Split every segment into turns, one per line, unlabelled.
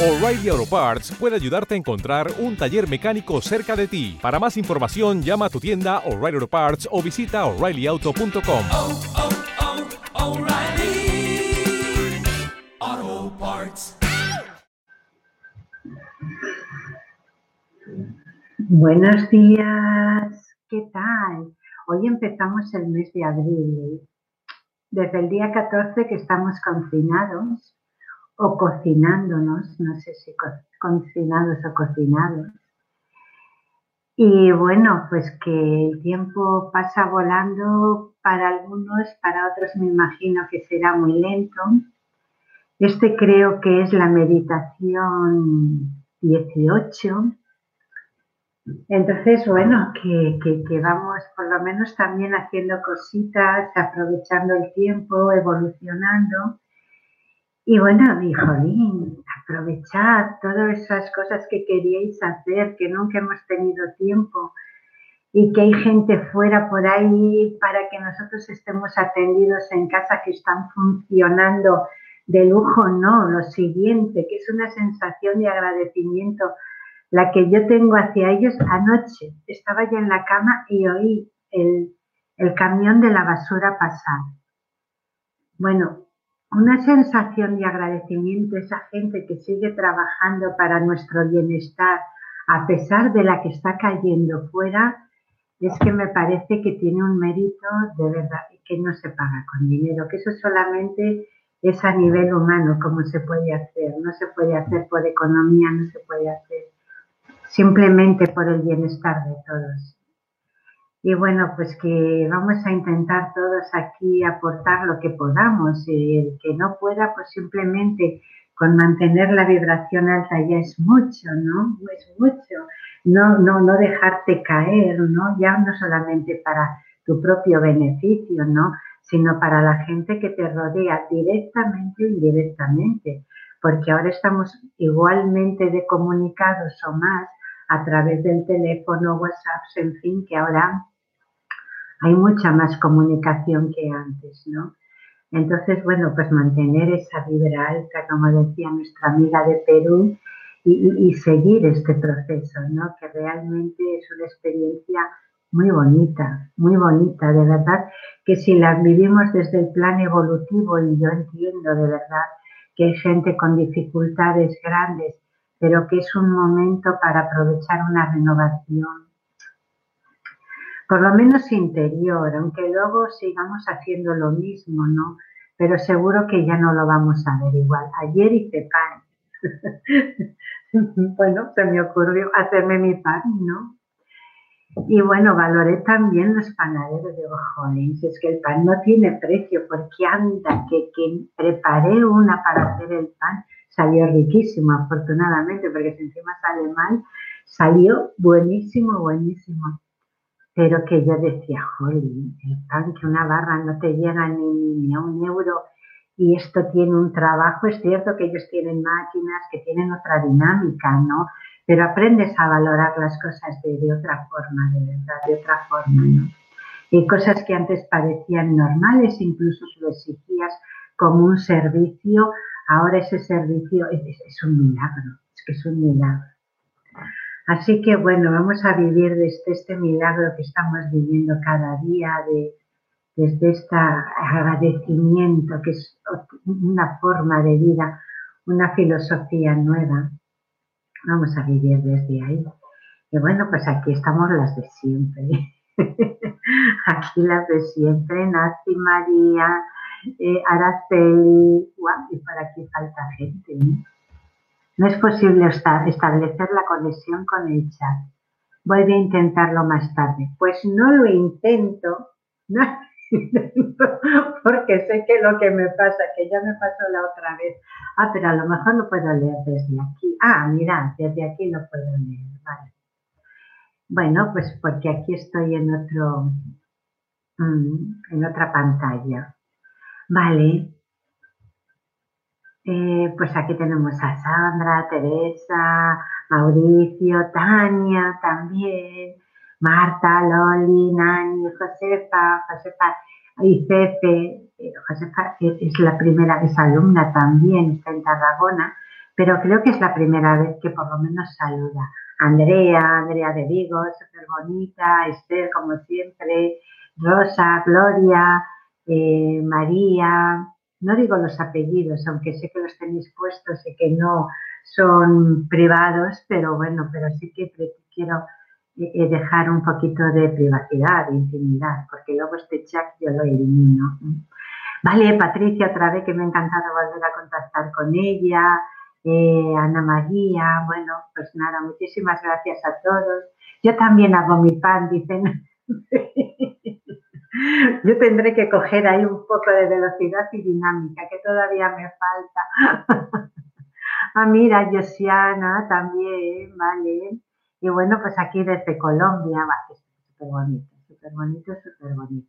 O'Reilly Auto Parts puede ayudarte a encontrar un taller mecánico cerca de ti. Para más información, llama a tu tienda O'Reilly Auto Parts o visita oreillyauto.com.
oh, oh, Parts.
Buenos días, ¿qué tal? Hoy empezamos el mes de abril. Desde el día 14 que estamos confinados o cocinándonos, no sé si co- confinados o cocinados. Y bueno, pues que el tiempo pasa volando para algunos, para otros me imagino que será muy lento. Este creo que es la meditación 18. Entonces, bueno, que, que- que vamos por lo menos también haciendo cositas, aprovechando el tiempo, evolucionando. Y bueno, jolín, aprovechad todas esas cosas que queríais hacer, que nunca hemos tenido tiempo y que hay gente fuera por ahí para que nosotros estemos atendidos en casa que están funcionando de lujo, no, lo siguiente, que es una sensación de agradecimiento, la que yo tengo hacia ellos anoche. Estaba ya en la cama y oí el, el camión de la basura pasar. Bueno, una sensación de agradecimiento a esa gente que sigue trabajando para nuestro bienestar, a pesar de la que está cayendo fuera, es que me parece que tiene un mérito de verdad que no se paga con dinero, que eso solamente es a nivel humano, como se puede hacer. No se puede hacer por economía, no se puede hacer simplemente por el bienestar de todos. Y bueno, pues que vamos a intentar todos aquí aportar lo que podamos. El que no pueda, pues simplemente con mantener la vibración alta ya es mucho, ¿no? Es mucho. No, no, no dejarte caer, ¿no? Ya no solamente para tu propio beneficio, ¿no? Sino para la gente que te rodea directamente e indirectamente. Porque ahora estamos igualmente de comunicados o más a través del teléfono, WhatsApp, en fin, que ahora hay mucha más comunicación que antes, ¿no? Entonces, bueno, pues mantener esa vibra alta, como decía nuestra amiga de Perú, y, seguir este proceso, ¿no? Que realmente es una experiencia muy bonita, muy bonita, de verdad, que si la vivimos desde el plan evolutivo, y yo entiendo de verdad que hay gente con dificultades grandes, pero que es un momento para aprovechar una renovación, por lo menos interior, aunque luego sigamos haciendo lo mismo, ¿no? Pero seguro que ya no lo vamos a ver igual. Ayer hice pan. bueno, se me ocurrió hacerme mi pan, ¿no? Y bueno, valoré también los panaderos. Digo, jolín, si es que el pan no tiene precio, porque anda, que, que preparé una para hacer el pan, salió riquísimo, afortunadamente, porque si encima sale mal, salió buenísimo, buenísimo. Pero que yo decía, pan que una barra no te llega ni, ni a un euro y esto tiene un trabajo, es cierto que ellos tienen máquinas que tienen otra dinámica, ¿no? Pero aprendes a valorar las cosas de, de otra forma, de verdad, de otra forma, ¿no? Y cosas que antes parecían normales, incluso lo exigías como un servicio, ahora ese servicio es- es un milagro, es que es un milagro. Así que bueno, vamos a vivir desde este milagro que estamos viviendo cada día, de, desde este agradecimiento, que es una forma de vida, una filosofía nueva. Vamos a vivir desde ahí. Y bueno, pues aquí estamos las de siempre. aquí las de siempre, Nancy, María, eh, Araceli, guau, y por aquí falta gente. ¿no? No es posible esta- establecer la conexión con el chat. Vuelve a intentarlo más tarde. Pues no lo intento, no porque sé que lo que me pasa, que ya me pasó la otra vez. Ah, pero a lo mejor lo puedo leer desde aquí. Ah, mira, desde aquí lo puedo leer. Vale. Bueno, pues porque aquí estoy en otro, mm, en otra pantalla. Vale. Eh, pues aquí tenemos a Sandra, Teresa, Mauricio, Tania también, Marta, Loli, Nani, Josefa, Josefa y Pepe. Eh, Josefa es la primera, es alumna también, está en Tarragona, pero creo que es la primera vez que por lo menos saluda. Andrea, Andrea de Vigo, súper bonita, Esther como siempre, Rosa, Gloria, eh, María, no digo los apellidos, aunque sé que los tenéis puestos y que no son privados, pero bueno, pero sí que quiero eh, eh, dejar un poquito de privacidad, de intimidad, porque luego este chat yo lo elimino. Vale, Patricia, otra vez que me ha encantado volver a contactar con ella, eh, Ana María, bueno, pues nada, muchísimas gracias a todos. Yo también hago mi pan, dicen. Yo tendré que coger ahí un poco de velocidad y dinámica, que todavía me falta. ah, mira, Josiana también, vale. Y bueno, pues aquí desde Colombia, va, súper bonito, súper bonito, súper bonito.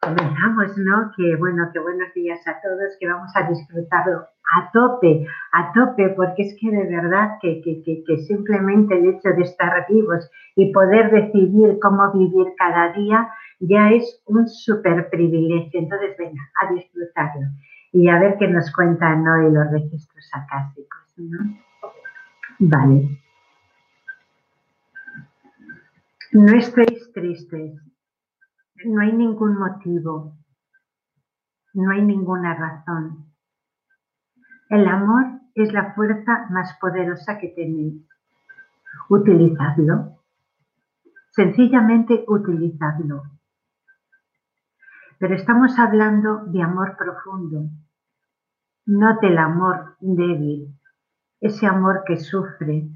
Comenzamos, ¿no? Que bueno, que buenos días a todos, que vamos a disfrutarlo a tope, a tope, porque es que de verdad que, que, que, simplemente el hecho de estar vivos y poder decidir cómo vivir cada día ya es un súper privilegio. Entonces, venga, a disfrutarlo y a ver qué nos cuentan hoy los registros acásicos, ¿no? Vale. No estéis tristes, no hay ningún motivo, no hay ninguna razón. El amor es la fuerza más poderosa que tenéis. Utilizadlo. Sencillamente utilizadlo. Pero estamos hablando de amor profundo, no del amor débil, ese amor que sufre,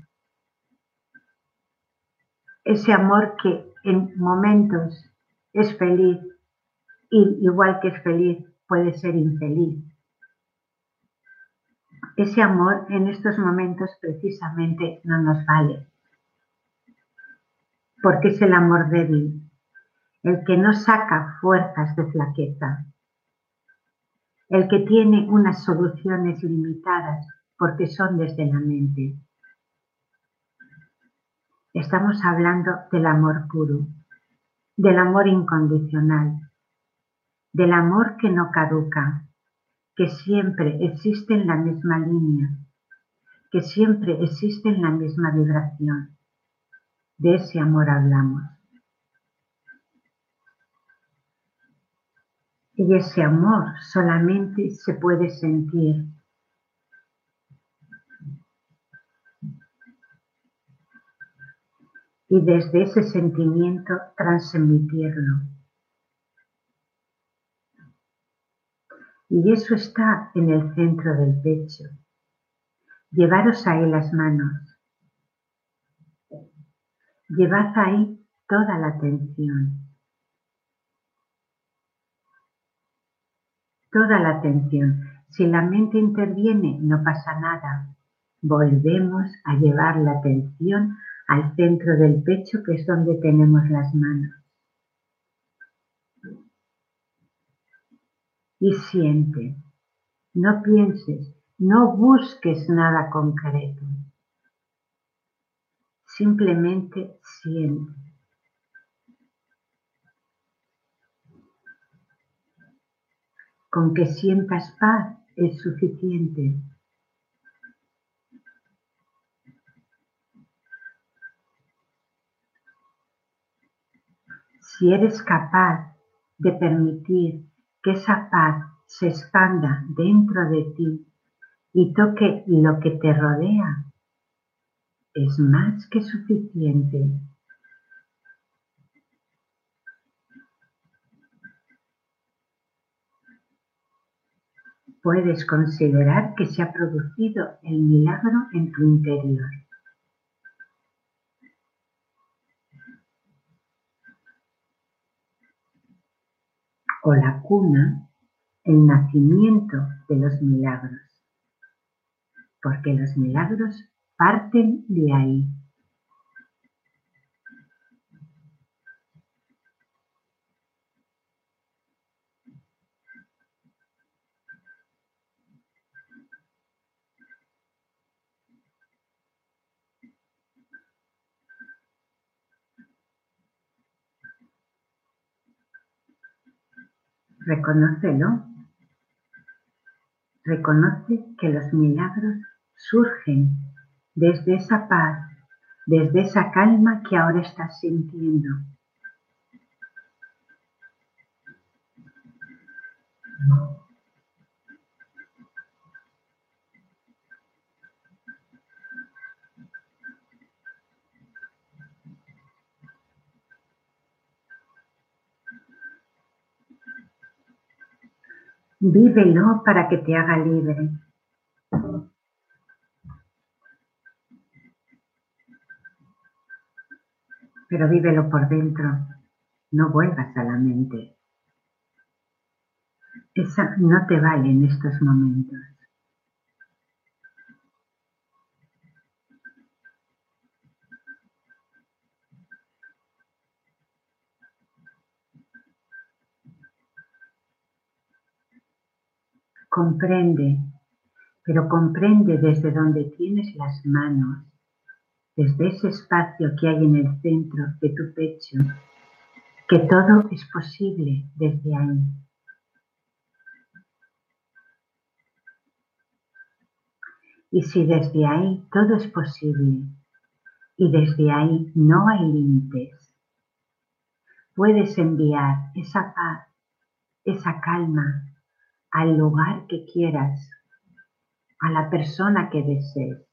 ese amor que en momentos es feliz y igual que es feliz puede ser infeliz. Ese amor en estos momentos precisamente no nos vale, porque es el amor débil, el que no saca fuerzas de flaqueza, el que tiene unas soluciones limitadas porque son desde la mente. Estamos hablando del amor puro, del amor incondicional, del amor que no caduca, que siempre existe en la misma línea, que siempre existe en la misma vibración. De ese amor hablamos. Y ese amor solamente se puede sentir y desde ese sentimiento transmitirlo. Y eso está en el centro del pecho. Llevaros ahí las manos. Llevad ahí toda la atención. Toda la atención. Si la mente interviene, no pasa nada. Volvemos a llevar la atención al centro del pecho, que es donde tenemos las manos. Y siente, no pienses, no busques nada concreto. Simplemente siente. Con que sientas paz es suficiente. Si eres capaz de permitir que esa paz se expanda dentro de ti y toque lo que te rodea, es más que suficiente. Puedes considerar que se ha producido el milagro en tu interior. o la cuna, el nacimiento de los milagros, porque los milagros parten de ahí. Reconócelo. Reconoce que los milagros surgen desde esa paz, desde esa calma que ahora estás sintiendo. Vívelo para que te haga libre. Pero vívelo por dentro. No vuelvas a la mente. Esa no te vale en estos momentos. Comprende, pero comprende desde donde tienes las manos, desde ese espacio que hay en el centro de tu pecho, que todo es posible desde ahí. Y si desde ahí todo es posible y desde ahí no hay límites, puedes enviar esa paz, esa calma, al lugar que quieras, a la persona que desees.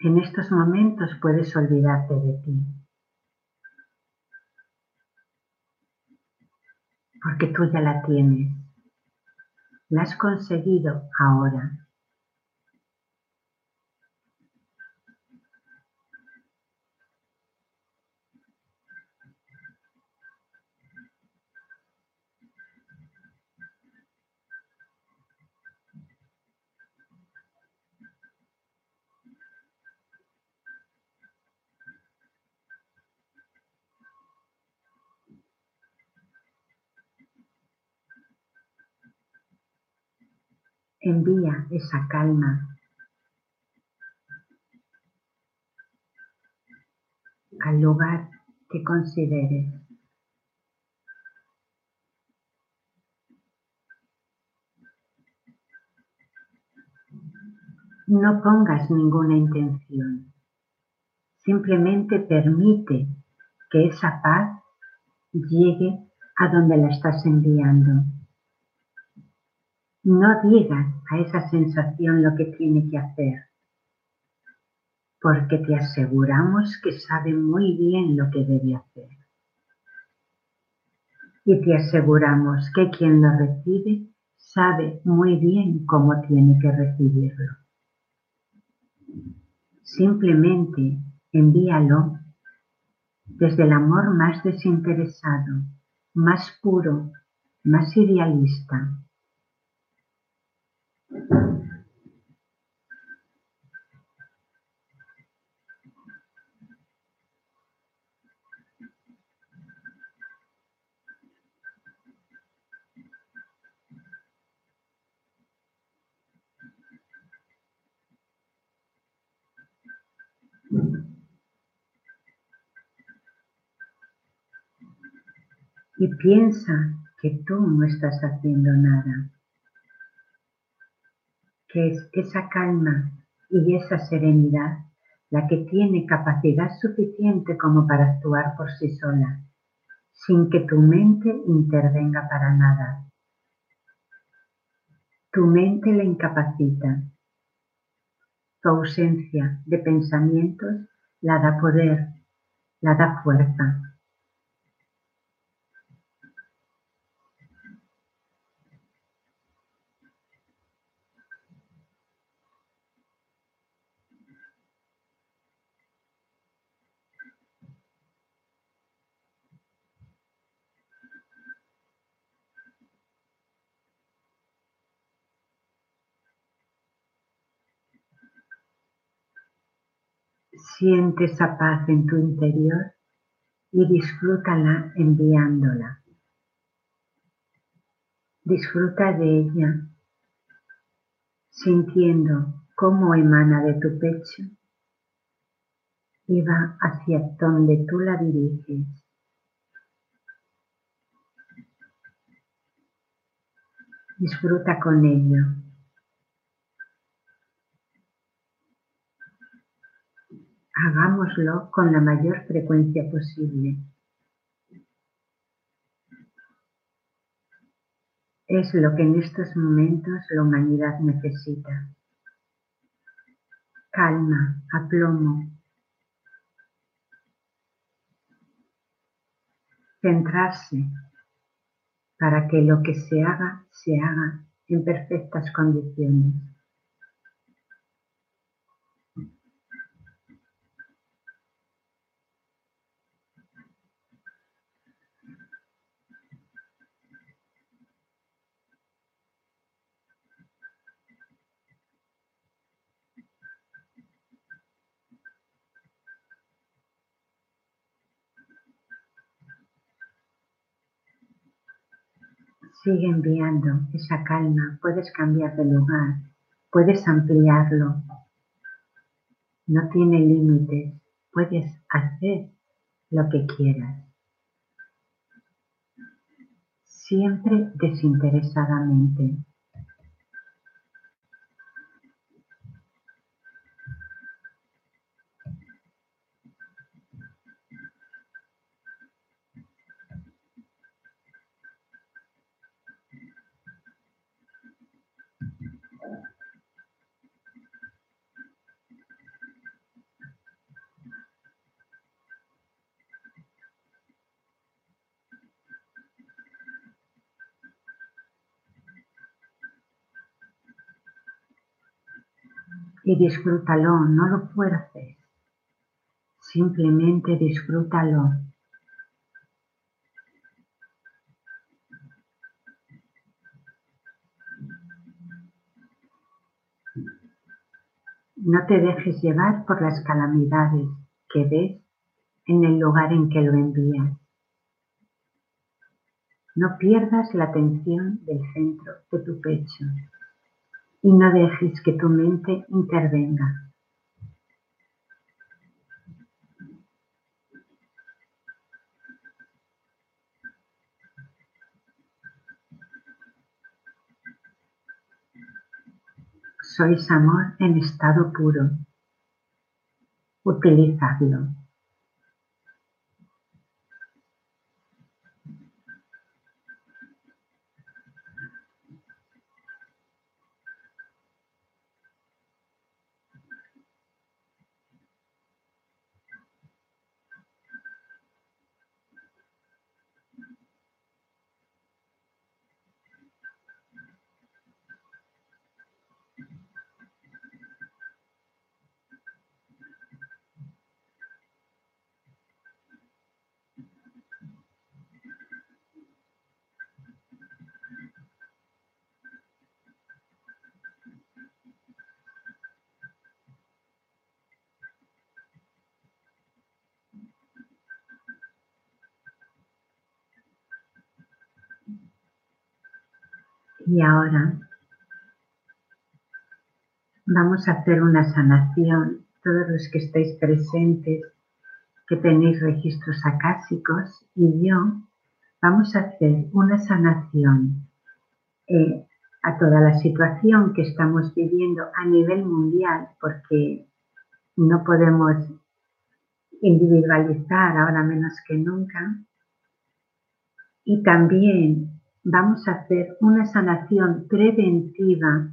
En estos momentos puedes olvidarte de ti. Porque tú ya la tienes. La has conseguido ahora. Envía esa calma al lugar que consideres. No pongas ninguna intención, simplemente permite que esa paz llegue a donde la estás enviando. No digas a esa sensación lo que tiene que hacer, porque te aseguramos que sabe muy bien lo que debe hacer. Y te aseguramos que quien lo recibe sabe muy bien cómo tiene que recibirlo. Simplemente envíalo desde el amor más desinteresado, más puro, más idealista, y piensa que tú no estás haciendo nada, es esa calma y esa serenidad la que tiene capacidad suficiente como para actuar por sí sola, sin que tu mente intervenga para nada. Tu mente la incapacita. Tu ausencia de pensamientos la da poder, la da fuerza. Siente esa paz en tu interior y disfrútala enviándola. Disfruta de ella, sintiendo cómo emana de tu pecho y va hacia donde tú la diriges. Disfruta con ello. Hagámoslo con la mayor frecuencia posible. Es lo que en estos momentos la humanidad necesita. Calma, aplomo. Centrarse para que lo que se haga, se haga en perfectas condiciones. Sigue enviando esa calma, puedes cambiar de lugar, puedes ampliarlo. No tiene límites, puedes hacer lo que quieras. Siempre desinteresadamente. Y disfrútalo, no lo fuerces, simplemente disfrútalo. No te dejes llevar por las calamidades que ves en el lugar en que lo envías. No pierdas la atención del centro de tu pecho y no dejes que tu mente intervenga. Sois amor en estado puro. Utilizadlo. Y ahora vamos a hacer una sanación. Todos los que estáis presentes, que tenéis registros acásicos, y yo, vamos a hacer una sanación eh, a toda la situación que estamos viviendo a nivel mundial, porque no podemos individualizar ahora menos que nunca. Y también vamos a hacer una sanación preventiva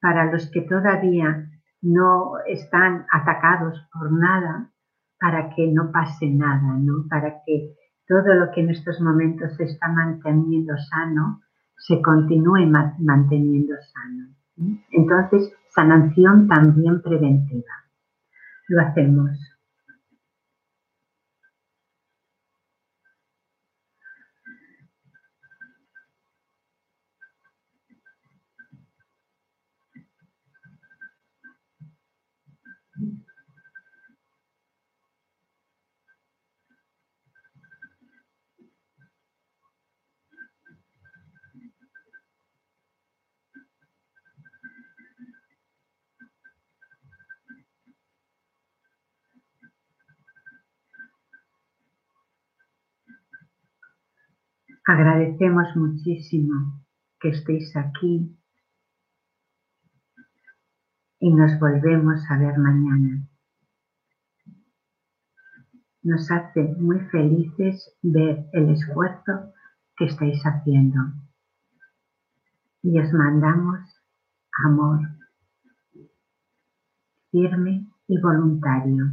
para los que todavía no están atacados por nada, para que no pase nada, ¿no? Para que todo lo que en estos momentos se está manteniendo sano se continúe manteniendo sano. Entonces, sanación también preventiva. Lo hacemos. Agradecemos muchísimo que estéis aquí y nos volvemos a ver mañana. Nos hace muy felices ver el esfuerzo que estáis haciendo. Y os mandamos amor firme y voluntario.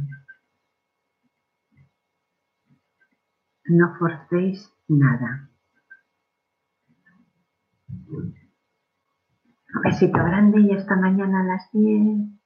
No forcéis nada. Un besito grande y esta mañana a las 10.